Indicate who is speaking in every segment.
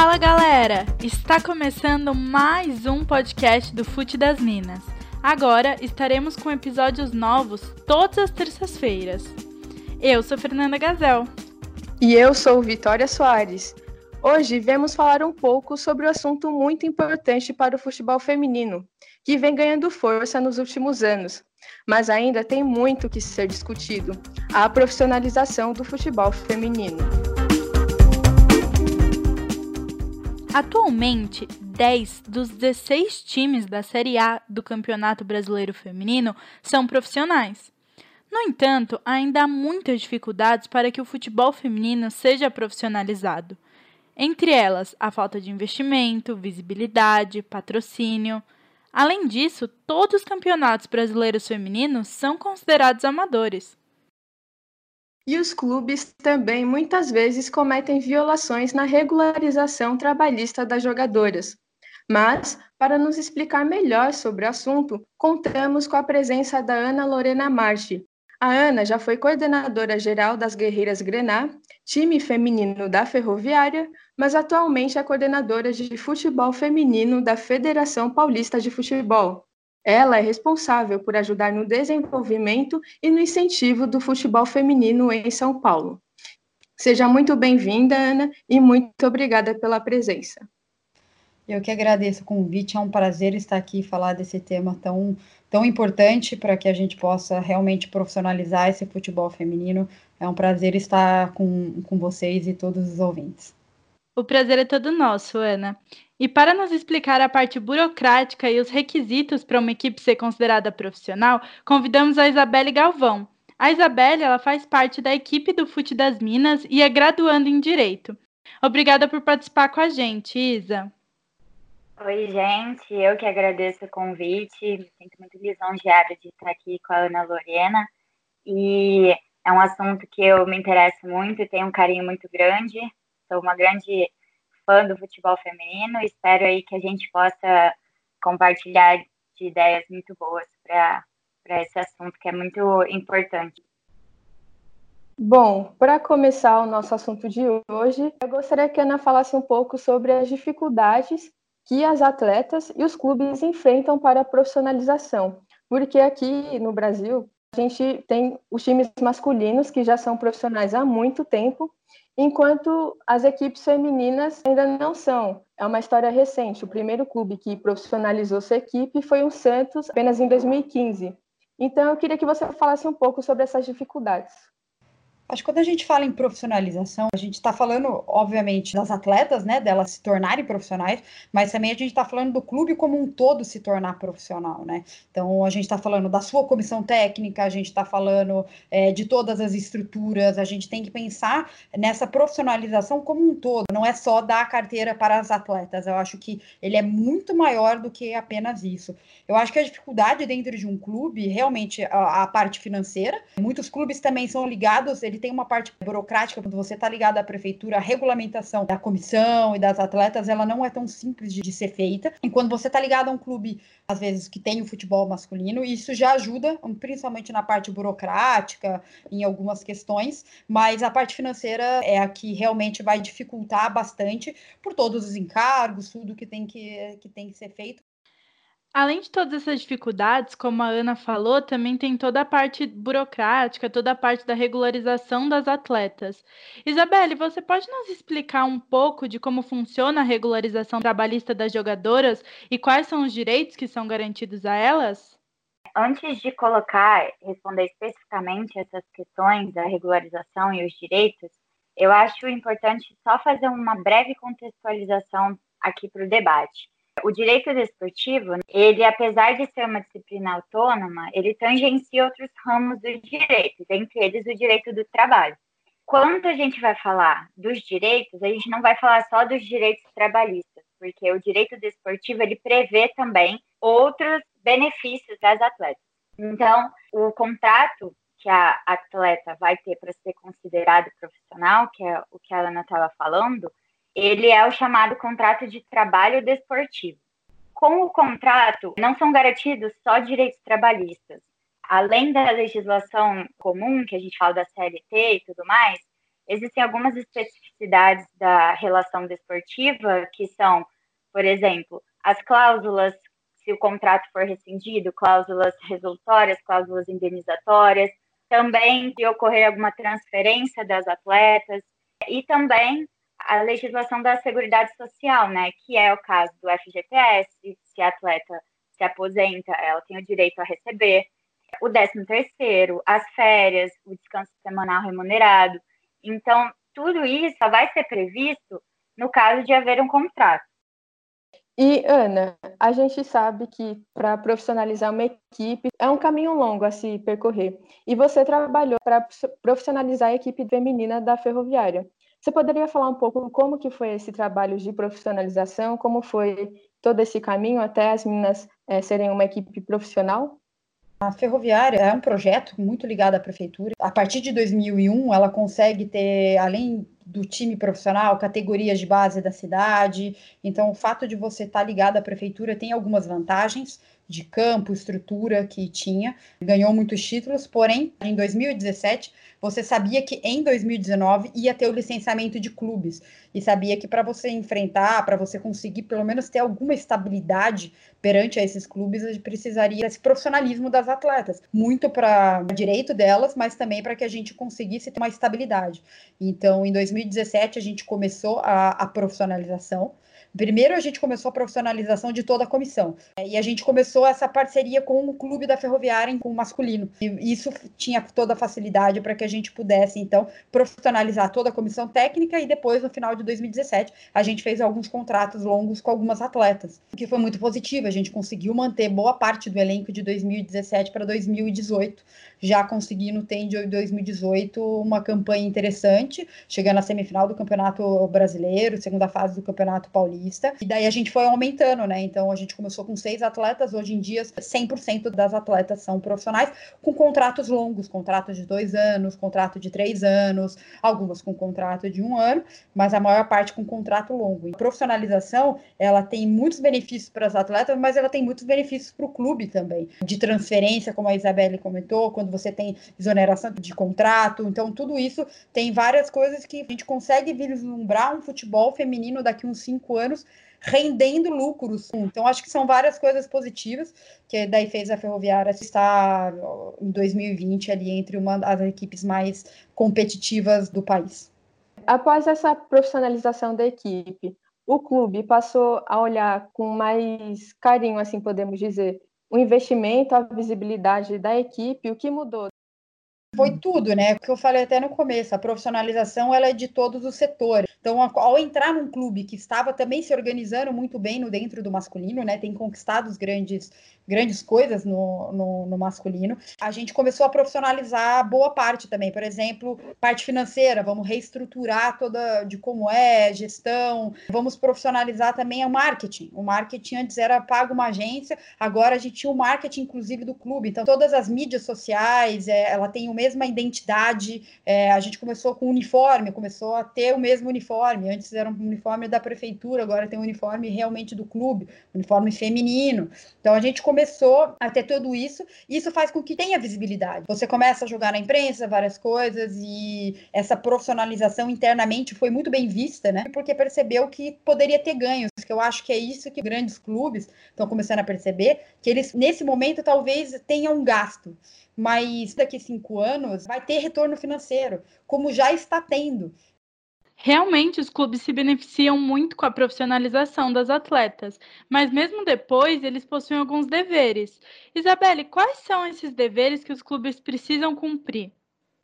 Speaker 1: Fala galera! Está começando mais um podcast do Fute das Minas. Agora estaremos com episódios novos todas as terças-feiras. Eu sou Fernanda Gazel.
Speaker 2: E eu sou Vitória Soares. Hoje vamos falar um pouco sobre um assunto muito importante para o futebol feminino, que vem ganhando força nos últimos anos, mas ainda tem muito que ser discutido: a profissionalização do futebol feminino.
Speaker 1: Atualmente, 10 dos 16 times da Série A do Campeonato Brasileiro Feminino são profissionais. No entanto, ainda há muitas dificuldades para que o futebol feminino seja profissionalizado. Entre elas, a falta de investimento, visibilidade, patrocínio. Além disso, todos os campeonatos brasileiros femininos são considerados amadores.
Speaker 2: E os clubes também muitas vezes cometem violações na regularização trabalhista das jogadoras. Mas, para nos explicar melhor sobre o assunto, contamos com a presença da Ana Lorena Marchi. A Ana já foi coordenadora geral das Guerreiras Grená, time feminino da Ferroviária, mas atualmente é coordenadora de futebol feminino da Federação Paulista de Futebol, ela é responsável por ajudar no desenvolvimento e no incentivo do futebol feminino em São Paulo. Seja muito bem-vinda, Ana, e muito obrigada pela presença.
Speaker 3: Eu que agradeço o convite, é um prazer estar aqui e falar desse tema tão, tão importante para que a gente possa realmente profissionalizar esse futebol feminino. É um prazer estar com, com vocês e todos os ouvintes.
Speaker 1: O prazer é todo nosso, Ana. E para nos explicar a parte burocrática e os requisitos para uma equipe ser considerada profissional, convidamos a Isabelle Galvão. A Isabelle ela faz parte da equipe do FUT das Minas e é graduando em Direito. Obrigada por participar com a gente, Isa.
Speaker 4: Oi, gente. Eu que agradeço o convite. Sinto muito lisonjeada de estar aqui com a Ana Lorena. E é um assunto que eu me interesso muito e tenho um carinho muito grande sou uma grande fã do futebol feminino. Espero aí que a gente possa compartilhar de ideias muito boas para esse assunto que é muito importante.
Speaker 2: Bom, para começar o nosso assunto de hoje, eu gostaria que a Ana falasse um pouco sobre as dificuldades que as atletas e os clubes enfrentam para a profissionalização. Porque aqui no Brasil, a gente tem os times masculinos que já são profissionais há muito tempo enquanto as equipes femininas ainda não são. É uma história recente. O primeiro clube que profissionalizou sua equipe foi o Santos, apenas em 2015. Então, eu queria que você falasse um pouco sobre essas dificuldades.
Speaker 3: Acho que quando a gente fala em profissionalização, a gente está falando, obviamente, das atletas, né, delas se tornarem profissionais, mas também a gente está falando do clube como um todo se tornar profissional, né? Então a gente está falando da sua comissão técnica, a gente está falando é, de todas as estruturas, a gente tem que pensar nessa profissionalização como um todo, não é só dar a carteira para as atletas. Eu acho que ele é muito maior do que apenas isso. Eu acho que a dificuldade dentro de um clube, realmente, a, a parte financeira, muitos clubes também são ligados, ele tem uma parte burocrática, quando você está ligado à prefeitura, a regulamentação da comissão e das atletas, ela não é tão simples de, de ser feita. E quando você está ligado a um clube, às vezes, que tem o futebol masculino, isso já ajuda, principalmente na parte burocrática, em algumas questões, mas a parte financeira é a que realmente vai dificultar bastante por todos os encargos, tudo que tem que, que, tem que ser feito.
Speaker 1: Além de todas essas dificuldades, como a Ana falou, também tem toda a parte burocrática, toda a parte da regularização das atletas. Isabelle, você pode nos explicar um pouco de como funciona a regularização trabalhista das jogadoras e quais são os direitos que são garantidos a elas?
Speaker 4: Antes de colocar, responder especificamente essas questões da regularização e os direitos, eu acho importante só fazer uma breve contextualização aqui para o debate. O direito desportivo, ele, apesar de ser uma disciplina autônoma, ele tangencia outros ramos do direito, dentre eles o direito do trabalho. Quando a gente vai falar dos direitos, a gente não vai falar só dos direitos trabalhistas, porque o direito desportivo ele prevê também outros benefícios das atletas. Então, o contrato que a atleta vai ter para ser considerado profissional, que é o que a Ana estava falando, ele é o chamado contrato de trabalho desportivo. Com o contrato, não são garantidos só direitos trabalhistas. Além da legislação comum, que a gente fala da CLT e tudo mais, existem algumas especificidades da relação desportiva que são, por exemplo, as cláusulas, se o contrato for rescindido, cláusulas resolutórias, cláusulas indenizatórias, também se ocorrer alguma transferência das atletas e também a legislação da Seguridade Social, né, que é o caso do FGTS, se a atleta se aposenta, ela tem o direito a receber, o 13 terceiro, as férias, o descanso semanal remunerado. Então, tudo isso só vai ser previsto no caso de haver um contrato.
Speaker 2: E, Ana, a gente sabe que para profissionalizar uma equipe é um caminho longo a se percorrer. E você trabalhou para profissionalizar a equipe feminina da Ferroviária. Você poderia falar um pouco como que foi esse trabalho de profissionalização, como foi todo esse caminho até as meninas é, serem uma equipe profissional?
Speaker 3: A Ferroviária é um projeto muito ligado à prefeitura. A partir de 2001, ela consegue ter, além do time profissional, categorias de base da cidade. Então, o fato de você estar ligado à prefeitura tem algumas vantagens de campo, estrutura que tinha, ganhou muitos títulos, porém, em 2017, você sabia que em 2019 ia ter o licenciamento de clubes e sabia que para você enfrentar, para você conseguir pelo menos ter alguma estabilidade perante a esses clubes, a gente precisaria desse profissionalismo das atletas, muito para direito delas, mas também para que a gente conseguisse ter uma estabilidade. Então, em 2017 a gente começou a, a profissionalização Primeiro, a gente começou a profissionalização de toda a comissão. É, e a gente começou essa parceria com o clube da Ferroviária, com o masculino. E isso tinha toda a facilidade para que a gente pudesse, então, profissionalizar toda a comissão técnica. E depois, no final de 2017, a gente fez alguns contratos longos com algumas atletas, o que foi muito positivo. A gente conseguiu manter boa parte do elenco de 2017 para 2018, já conseguindo ter em 2018 uma campanha interessante, chegando à semifinal do Campeonato Brasileiro, segunda fase do Campeonato Paulista paulista. E daí a gente foi aumentando, né? Então a gente começou com seis atletas, hoje em dia 100% das atletas são profissionais, com contratos longos, contratos de dois anos, contrato de três anos, algumas com contrato de um ano, mas a maior parte com contrato longo. E profissionalização, ela tem muitos benefícios para as atletas, mas ela tem muitos benefícios para o clube também, de transferência, como a Isabelle comentou, quando você tem exoneração de contrato, então tudo isso tem várias coisas que a gente consegue vislumbrar um futebol feminino daqui uns cinco anos anos rendendo lucros. Então, acho que são várias coisas positivas que daí fez a Ferroviária estar em 2020 ali entre uma das equipes mais competitivas do país.
Speaker 2: Após essa profissionalização da equipe, o clube passou a olhar com mais carinho, assim podemos dizer, o investimento, a visibilidade da equipe, o que mudou
Speaker 3: foi tudo, né? O que eu falei até no começo, a profissionalização ela é de todos os setores. Então, ao entrar num clube que estava também se organizando muito bem no dentro do masculino, né? Tem conquistado grandes grandes coisas no, no, no, masculino. A gente começou a profissionalizar boa parte também, por exemplo, parte financeira, vamos reestruturar toda de como é, gestão, vamos profissionalizar também o marketing. O marketing antes era pago uma agência, agora a gente tinha o marketing, inclusive, do clube. Então, todas as mídias sociais, é, ela tem a mesma identidade. É, a gente começou com uniforme, começou a ter o mesmo uniforme. Antes era um uniforme da prefeitura, agora tem um uniforme realmente do clube, uniforme feminino. Então, a gente começou a ter tudo isso, e isso faz com que tenha visibilidade. Você começa a jogar na imprensa várias coisas, e essa profissionalização internamente foi muito bem vista, né? Porque percebeu que poderia ter ganhos, que eu acho que é isso que grandes clubes estão começando a perceber, que eles, nesse momento, talvez tenham um gasto mas daqui a cinco anos vai ter retorno financeiro, como já está tendo.
Speaker 1: Realmente, os clubes se beneficiam muito com a profissionalização das atletas, mas mesmo depois, eles possuem alguns deveres. Isabelle, quais são esses deveres que os clubes precisam cumprir?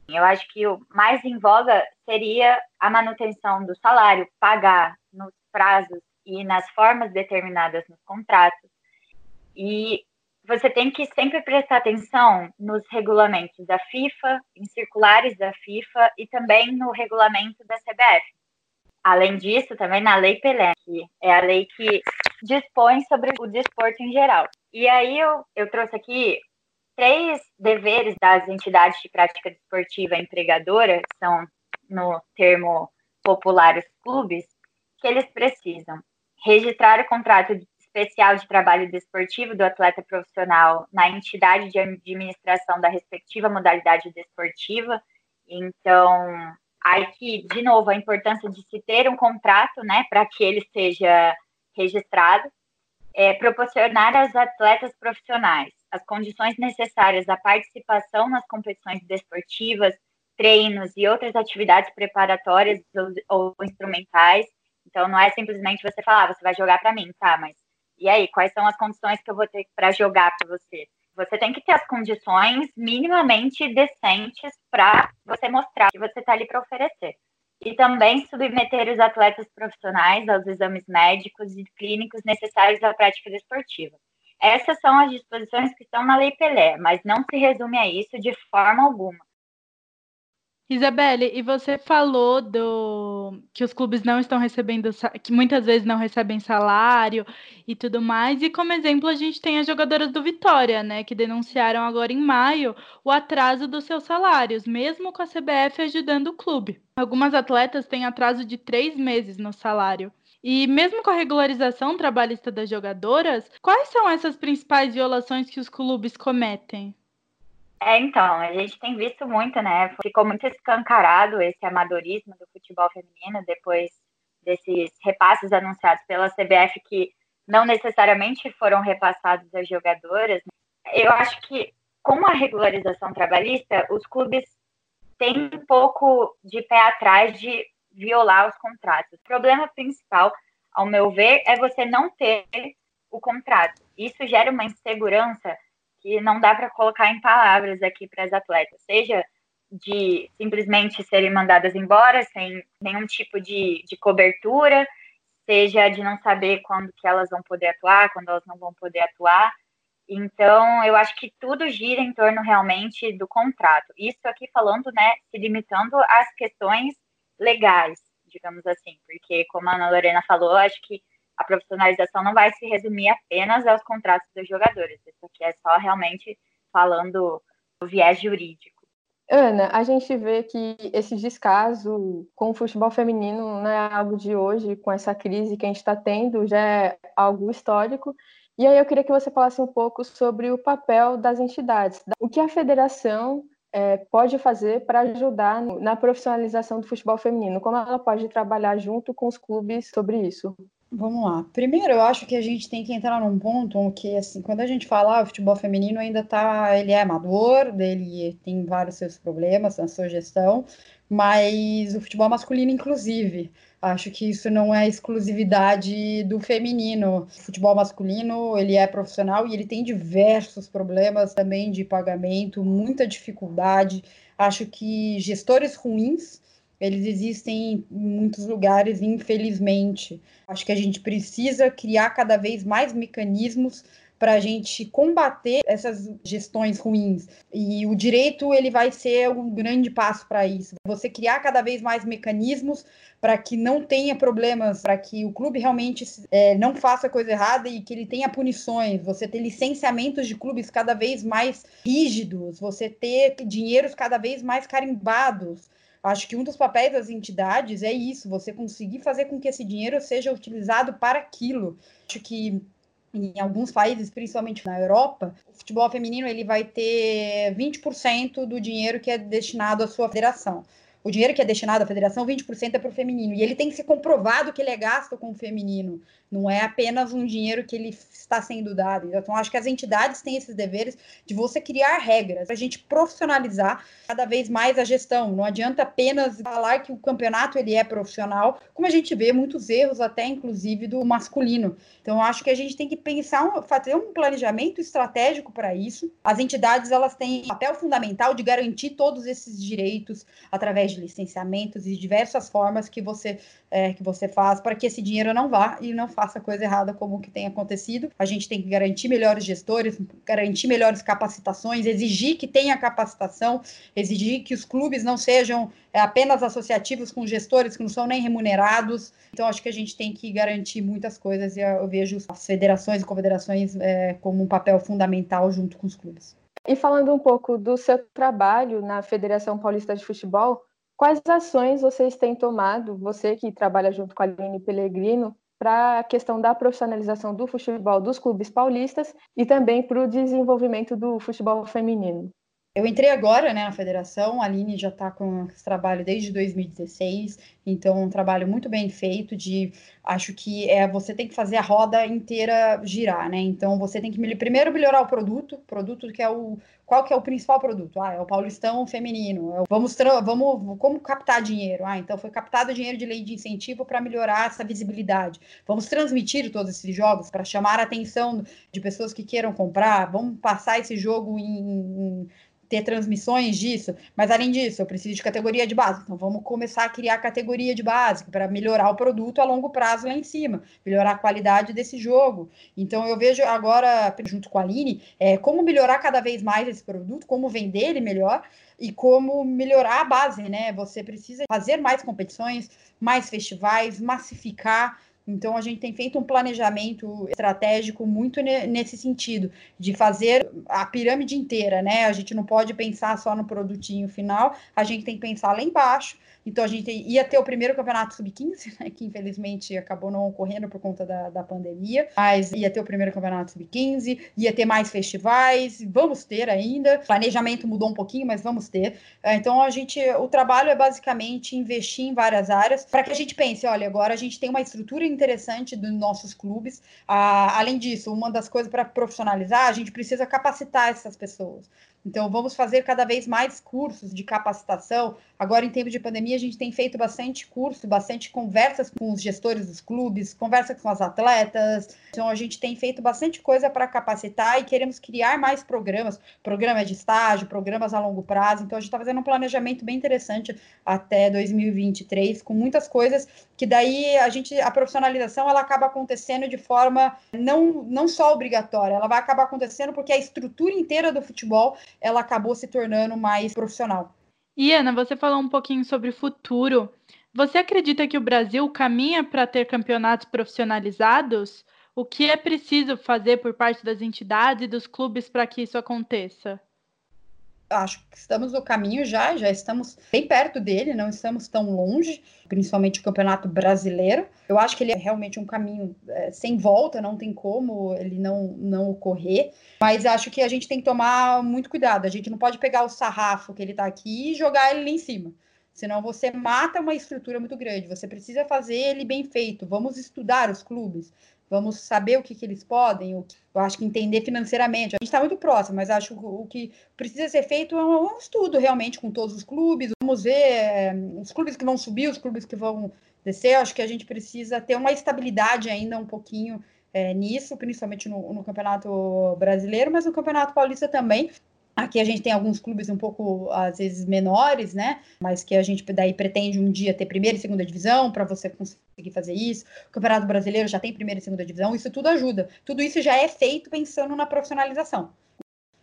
Speaker 4: Eu acho que o mais em voga seria a manutenção do salário, pagar nos prazos e nas formas determinadas nos contratos. E você tem que sempre prestar atenção nos regulamentos da FIFA, em circulares da FIFA e também no regulamento da CBF. Além disso, também na Lei Pelé, que é a lei que dispõe sobre o desporto em geral. E aí eu, eu trouxe aqui três deveres das entidades de prática desportiva empregadora, que são no termo popular os clubes, que eles precisam registrar o contrato especial de trabalho desportivo do atleta profissional na entidade de administração da respectiva modalidade desportiva. Então, Aí que, de novo, a importância de se ter um contrato, né, para que ele seja registrado, é, proporcionar aos atletas profissionais as condições necessárias à participação nas competições desportivas, treinos e outras atividades preparatórias ou, ou instrumentais. Então, não é simplesmente você falar, ah, você vai jogar para mim, tá? Mas e aí, quais são as condições que eu vou ter para jogar para você? Você tem que ter as condições minimamente decentes para você mostrar que você está ali para oferecer. E também submeter os atletas profissionais aos exames médicos e clínicos necessários à prática desportiva. Essas são as disposições que estão na Lei Pelé, mas não se resume a isso de forma alguma.
Speaker 1: Isabelle, e você falou do que os clubes não estão recebendo, que muitas vezes não recebem salário e tudo mais. E como exemplo, a gente tem as jogadoras do Vitória, né, que denunciaram agora em maio o atraso dos seus salários, mesmo com a CBF ajudando o clube. Algumas atletas têm atraso de três meses no salário. E mesmo com a regularização trabalhista das jogadoras, quais são essas principais violações que os clubes cometem?
Speaker 4: É, então, a gente tem visto muito, né? Ficou muito escancarado esse amadorismo do futebol feminino depois desses repasses anunciados pela CBF que não necessariamente foram repassados às jogadoras. Eu acho que com a regularização trabalhista, os clubes têm um pouco de pé atrás de violar os contratos. O problema principal, ao meu ver, é você não ter o contrato. Isso gera uma insegurança que não dá para colocar em palavras aqui para as atletas, seja de simplesmente serem mandadas embora sem nenhum tipo de, de cobertura, seja de não saber quando que elas vão poder atuar, quando elas não vão poder atuar. Então, eu acho que tudo gira em torno realmente do contrato. Isso aqui falando, né, se limitando às questões legais, digamos assim, porque como a Ana Lorena falou, acho que a profissionalização não vai se resumir apenas aos contratos dos jogadores. Isso aqui é só realmente falando do viés jurídico.
Speaker 2: Ana, a gente vê que esse descaso com o futebol feminino não é algo de hoje, com essa crise que a gente está tendo, já é algo histórico. E aí eu queria que você falasse um pouco sobre o papel das entidades. O que a federação é, pode fazer para ajudar na profissionalização do futebol feminino? Como ela pode trabalhar junto com os clubes sobre isso?
Speaker 3: Vamos lá. Primeiro, eu acho que a gente tem que entrar num ponto que, assim, quando a gente fala ah, o futebol feminino ainda tá, ele é amador, ele tem vários seus problemas na sua gestão, mas o futebol masculino, inclusive, acho que isso não é exclusividade do feminino. O futebol masculino, ele é profissional e ele tem diversos problemas também de pagamento, muita dificuldade. Acho que gestores ruins eles existem em muitos lugares, infelizmente. Acho que a gente precisa criar cada vez mais mecanismos para a gente combater essas gestões ruins. E o direito ele vai ser um grande passo para isso. Você criar cada vez mais mecanismos para que não tenha problemas, para que o clube realmente é, não faça coisa errada e que ele tenha punições. Você ter licenciamentos de clubes cada vez mais rígidos, você ter dinheiros cada vez mais carimbados. Acho que um dos papéis das entidades é isso, você conseguir fazer com que esse dinheiro seja utilizado para aquilo. Acho que em alguns países, principalmente na Europa, o futebol feminino ele vai ter 20% do dinheiro que é destinado à sua federação. O dinheiro que é destinado à federação, 20% é para o feminino. E ele tem que ser comprovado que ele é gasto com o feminino. Não é apenas um dinheiro que ele está sendo dado. Então, acho que as entidades têm esses deveres de você criar regras, para a gente profissionalizar cada vez mais a gestão. Não adianta apenas falar que o campeonato ele é profissional, como a gente vê muitos erros, até inclusive do masculino. Então, acho que a gente tem que pensar, fazer um planejamento estratégico para isso. As entidades elas têm papel fundamental de garantir todos esses direitos através de licenciamentos e diversas formas que você é, que você faz para que esse dinheiro não vá e não faça coisa errada como o que tem acontecido. A gente tem que garantir melhores gestores, garantir melhores capacitações, exigir que tenha capacitação, exigir que os clubes não sejam é, apenas associativos com gestores que não são nem remunerados. Então, acho que a gente tem que garantir muitas coisas e eu vejo as federações e confederações é, como um papel fundamental junto com os clubes.
Speaker 2: E falando um pouco do seu trabalho na Federação Paulista de Futebol, quais ações vocês têm tomado, você que trabalha junto com a Aline Pellegrino, para a questão da profissionalização do futebol dos clubes paulistas e também para o desenvolvimento do futebol feminino.
Speaker 3: Eu entrei agora né, na federação, a Aline já está com esse trabalho desde 2016, então um trabalho muito bem feito de acho que é você tem que fazer a roda inteira girar, né? Então você tem que primeiro melhorar o produto, produto que é o qual que é o principal produto? Ah, é o Paulistão feminino. É o, vamos vamos como captar dinheiro? Ah, então foi captado dinheiro de lei de incentivo para melhorar essa visibilidade. Vamos transmitir todos esses jogos para chamar a atenção de pessoas que queiram comprar. Vamos passar esse jogo em, em ter transmissões disso, mas além disso, eu preciso de categoria de base. Então vamos começar a criar categoria de base para melhorar o produto a longo prazo lá em cima, melhorar a qualidade desse jogo. Então eu vejo agora, junto com a Aline, é, como melhorar cada vez mais esse produto, como vender ele melhor e como melhorar a base, né? Você precisa fazer mais competições, mais festivais, massificar então, a gente tem feito um planejamento estratégico muito nesse sentido, de fazer a pirâmide inteira, né? A gente não pode pensar só no produtinho final, a gente tem que pensar lá embaixo. Então, a gente ia ter o primeiro campeonato sub-15, né, que infelizmente acabou não ocorrendo por conta da, da pandemia, mas ia ter o primeiro campeonato sub-15, ia ter mais festivais, vamos ter ainda. O planejamento mudou um pouquinho, mas vamos ter. Então, a gente, o trabalho é basicamente investir em várias áreas para que a gente pense: olha, agora a gente tem uma estrutura interessante dos nossos clubes. Ah, além disso, uma das coisas para profissionalizar, a gente precisa capacitar essas pessoas. Então, vamos fazer cada vez mais cursos de capacitação. Agora, em tempo de pandemia, a gente tem feito bastante curso, bastante conversas com os gestores dos clubes, conversa com as atletas. Então, a gente tem feito bastante coisa para capacitar e queremos criar mais programas, programas de estágio, programas a longo prazo. Então, a gente está fazendo um planejamento bem interessante até 2023, com muitas coisas que daí a gente, a profissionalização, ela acaba acontecendo de forma não, não só obrigatória, ela vai acabar acontecendo porque a estrutura inteira do futebol ela acabou se tornando mais profissional.
Speaker 1: E Ana, você falou um pouquinho sobre o futuro. Você acredita que o Brasil caminha para ter campeonatos profissionalizados? O que é preciso fazer por parte das entidades e dos clubes para que isso aconteça?
Speaker 3: Acho que estamos no caminho já, já estamos bem perto dele, não estamos tão longe, principalmente o Campeonato Brasileiro. Eu acho que ele é realmente um caminho é, sem volta, não tem como ele não, não ocorrer, mas acho que a gente tem que tomar muito cuidado. A gente não pode pegar o sarrafo que ele está aqui e jogar ele lá em cima. Senão você mata uma estrutura muito grande. Você precisa fazer ele bem feito. Vamos estudar os clubes vamos saber o que, que eles podem, o que, eu acho que entender financeiramente. A gente está muito próximo, mas acho que o que precisa ser feito é um estudo realmente com todos os clubes. Vamos ver é, os clubes que vão subir, os clubes que vão descer. Eu acho que a gente precisa ter uma estabilidade ainda um pouquinho é, nisso, principalmente no, no Campeonato Brasileiro, mas no Campeonato Paulista também. Aqui a gente tem alguns clubes um pouco, às vezes, menores, né? Mas que a gente daí pretende um dia ter primeira e segunda divisão para você conseguir fazer isso. O Campeonato Brasileiro já tem primeira e segunda divisão, isso tudo ajuda. Tudo isso já é feito pensando na profissionalização.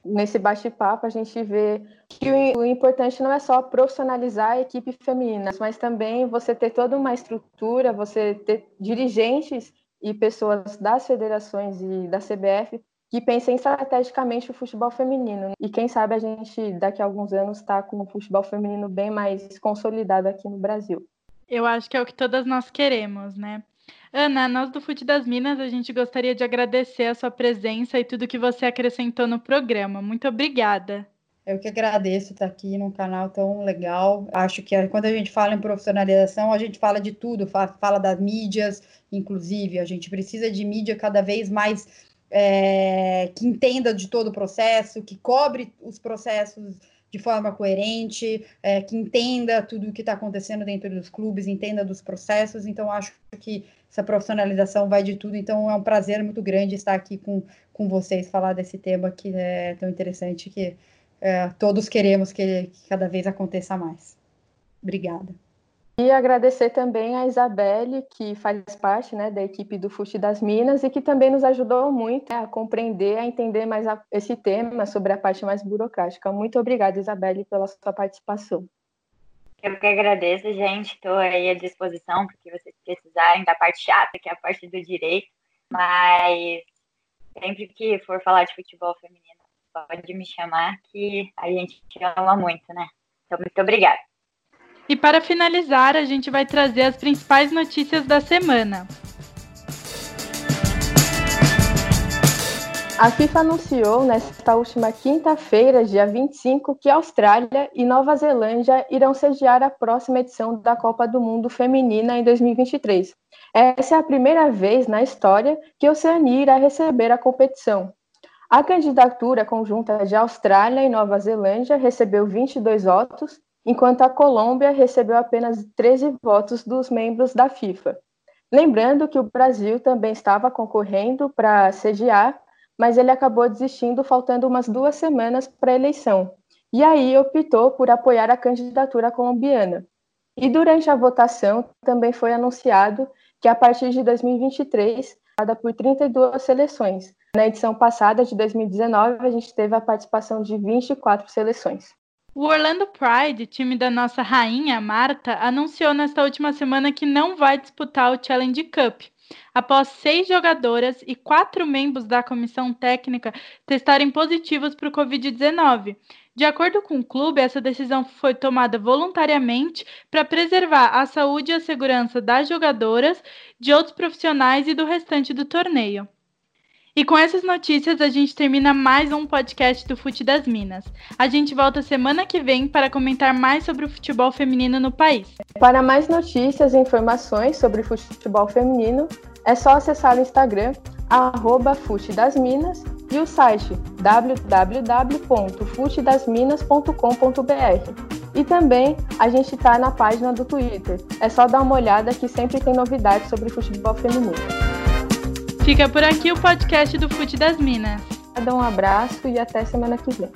Speaker 2: Nesse bate-papo, a gente vê que o importante não é só profissionalizar a equipe feminina, mas também você ter toda uma estrutura, você ter dirigentes e pessoas das federações e da CBF que pensem estrategicamente o futebol feminino. E quem sabe a gente, daqui a alguns anos, está com o futebol feminino bem mais consolidado aqui no Brasil.
Speaker 1: Eu acho que é o que todas nós queremos, né? Ana, nós do Fute das Minas, a gente gostaria de agradecer a sua presença e tudo que você acrescentou no programa. Muito obrigada.
Speaker 3: Eu que agradeço estar aqui num canal tão legal. Acho que quando a gente fala em profissionalização, a gente fala de tudo, fala das mídias, inclusive. A gente precisa de mídia cada vez mais é, que entenda de todo o processo, que cobre os processos de forma coerente, é, que entenda tudo o que está acontecendo dentro dos clubes, entenda dos processos. Então, acho que essa profissionalização vai de tudo. Então, é um prazer muito grande estar aqui com, com vocês, falar desse tema que é tão interessante, que é, todos queremos que, que cada vez aconteça mais. Obrigada.
Speaker 2: E agradecer também a Isabelle, que faz parte né, da equipe do FUST das Minas e que também nos ajudou muito né, a compreender, a entender mais a, esse tema sobre a parte mais burocrática. Muito obrigada, Isabelle, pela sua participação.
Speaker 4: Eu que agradeço, gente. Estou aí à disposição para que vocês precisarem da parte chata, que é a parte do direito. Mas sempre que for falar de futebol feminino, pode me chamar, que a gente ama muito, né? Então, muito obrigada.
Speaker 1: E para finalizar, a gente vai trazer as principais notícias da semana.
Speaker 2: A FIFA anunciou nesta última quinta-feira, dia 25, que Austrália e Nova Zelândia irão sediar a próxima edição da Copa do Mundo Feminina em 2023. Essa é a primeira vez na história que a Oceania irá receber a competição. A candidatura conjunta de Austrália e Nova Zelândia recebeu 22 votos, enquanto a Colômbia recebeu apenas 13 votos dos membros da FIFA. Lembrando que o Brasil também estava concorrendo para sediar mas ele acabou desistindo faltando umas duas semanas para a eleição. E aí optou por apoiar a candidatura colombiana. E durante a votação também foi anunciado que a partir de 2023, cada por 32 seleções. Na edição passada, de 2019, a gente teve a participação de 24 seleções.
Speaker 1: O Orlando Pride, time da nossa rainha Marta, anunciou nesta última semana que não vai disputar o Challenge Cup, após seis jogadoras e quatro membros da comissão técnica testarem positivos para o Covid-19. De acordo com o clube, essa decisão foi tomada voluntariamente para preservar a saúde e a segurança das jogadoras, de outros profissionais e do restante do torneio. E com essas notícias, a gente termina mais um podcast do Fute das Minas. A gente volta semana que vem para comentar mais sobre o futebol feminino no país.
Speaker 2: Para mais notícias e informações sobre futebol feminino, é só acessar o Instagram, arroba Minas, e o site www.futedasminas.com.br. E também a gente está na página do Twitter. É só dar uma olhada que sempre tem novidades sobre futebol feminino.
Speaker 1: Fica por aqui o podcast do Fute das Minas.
Speaker 2: Um abraço e até semana que vem.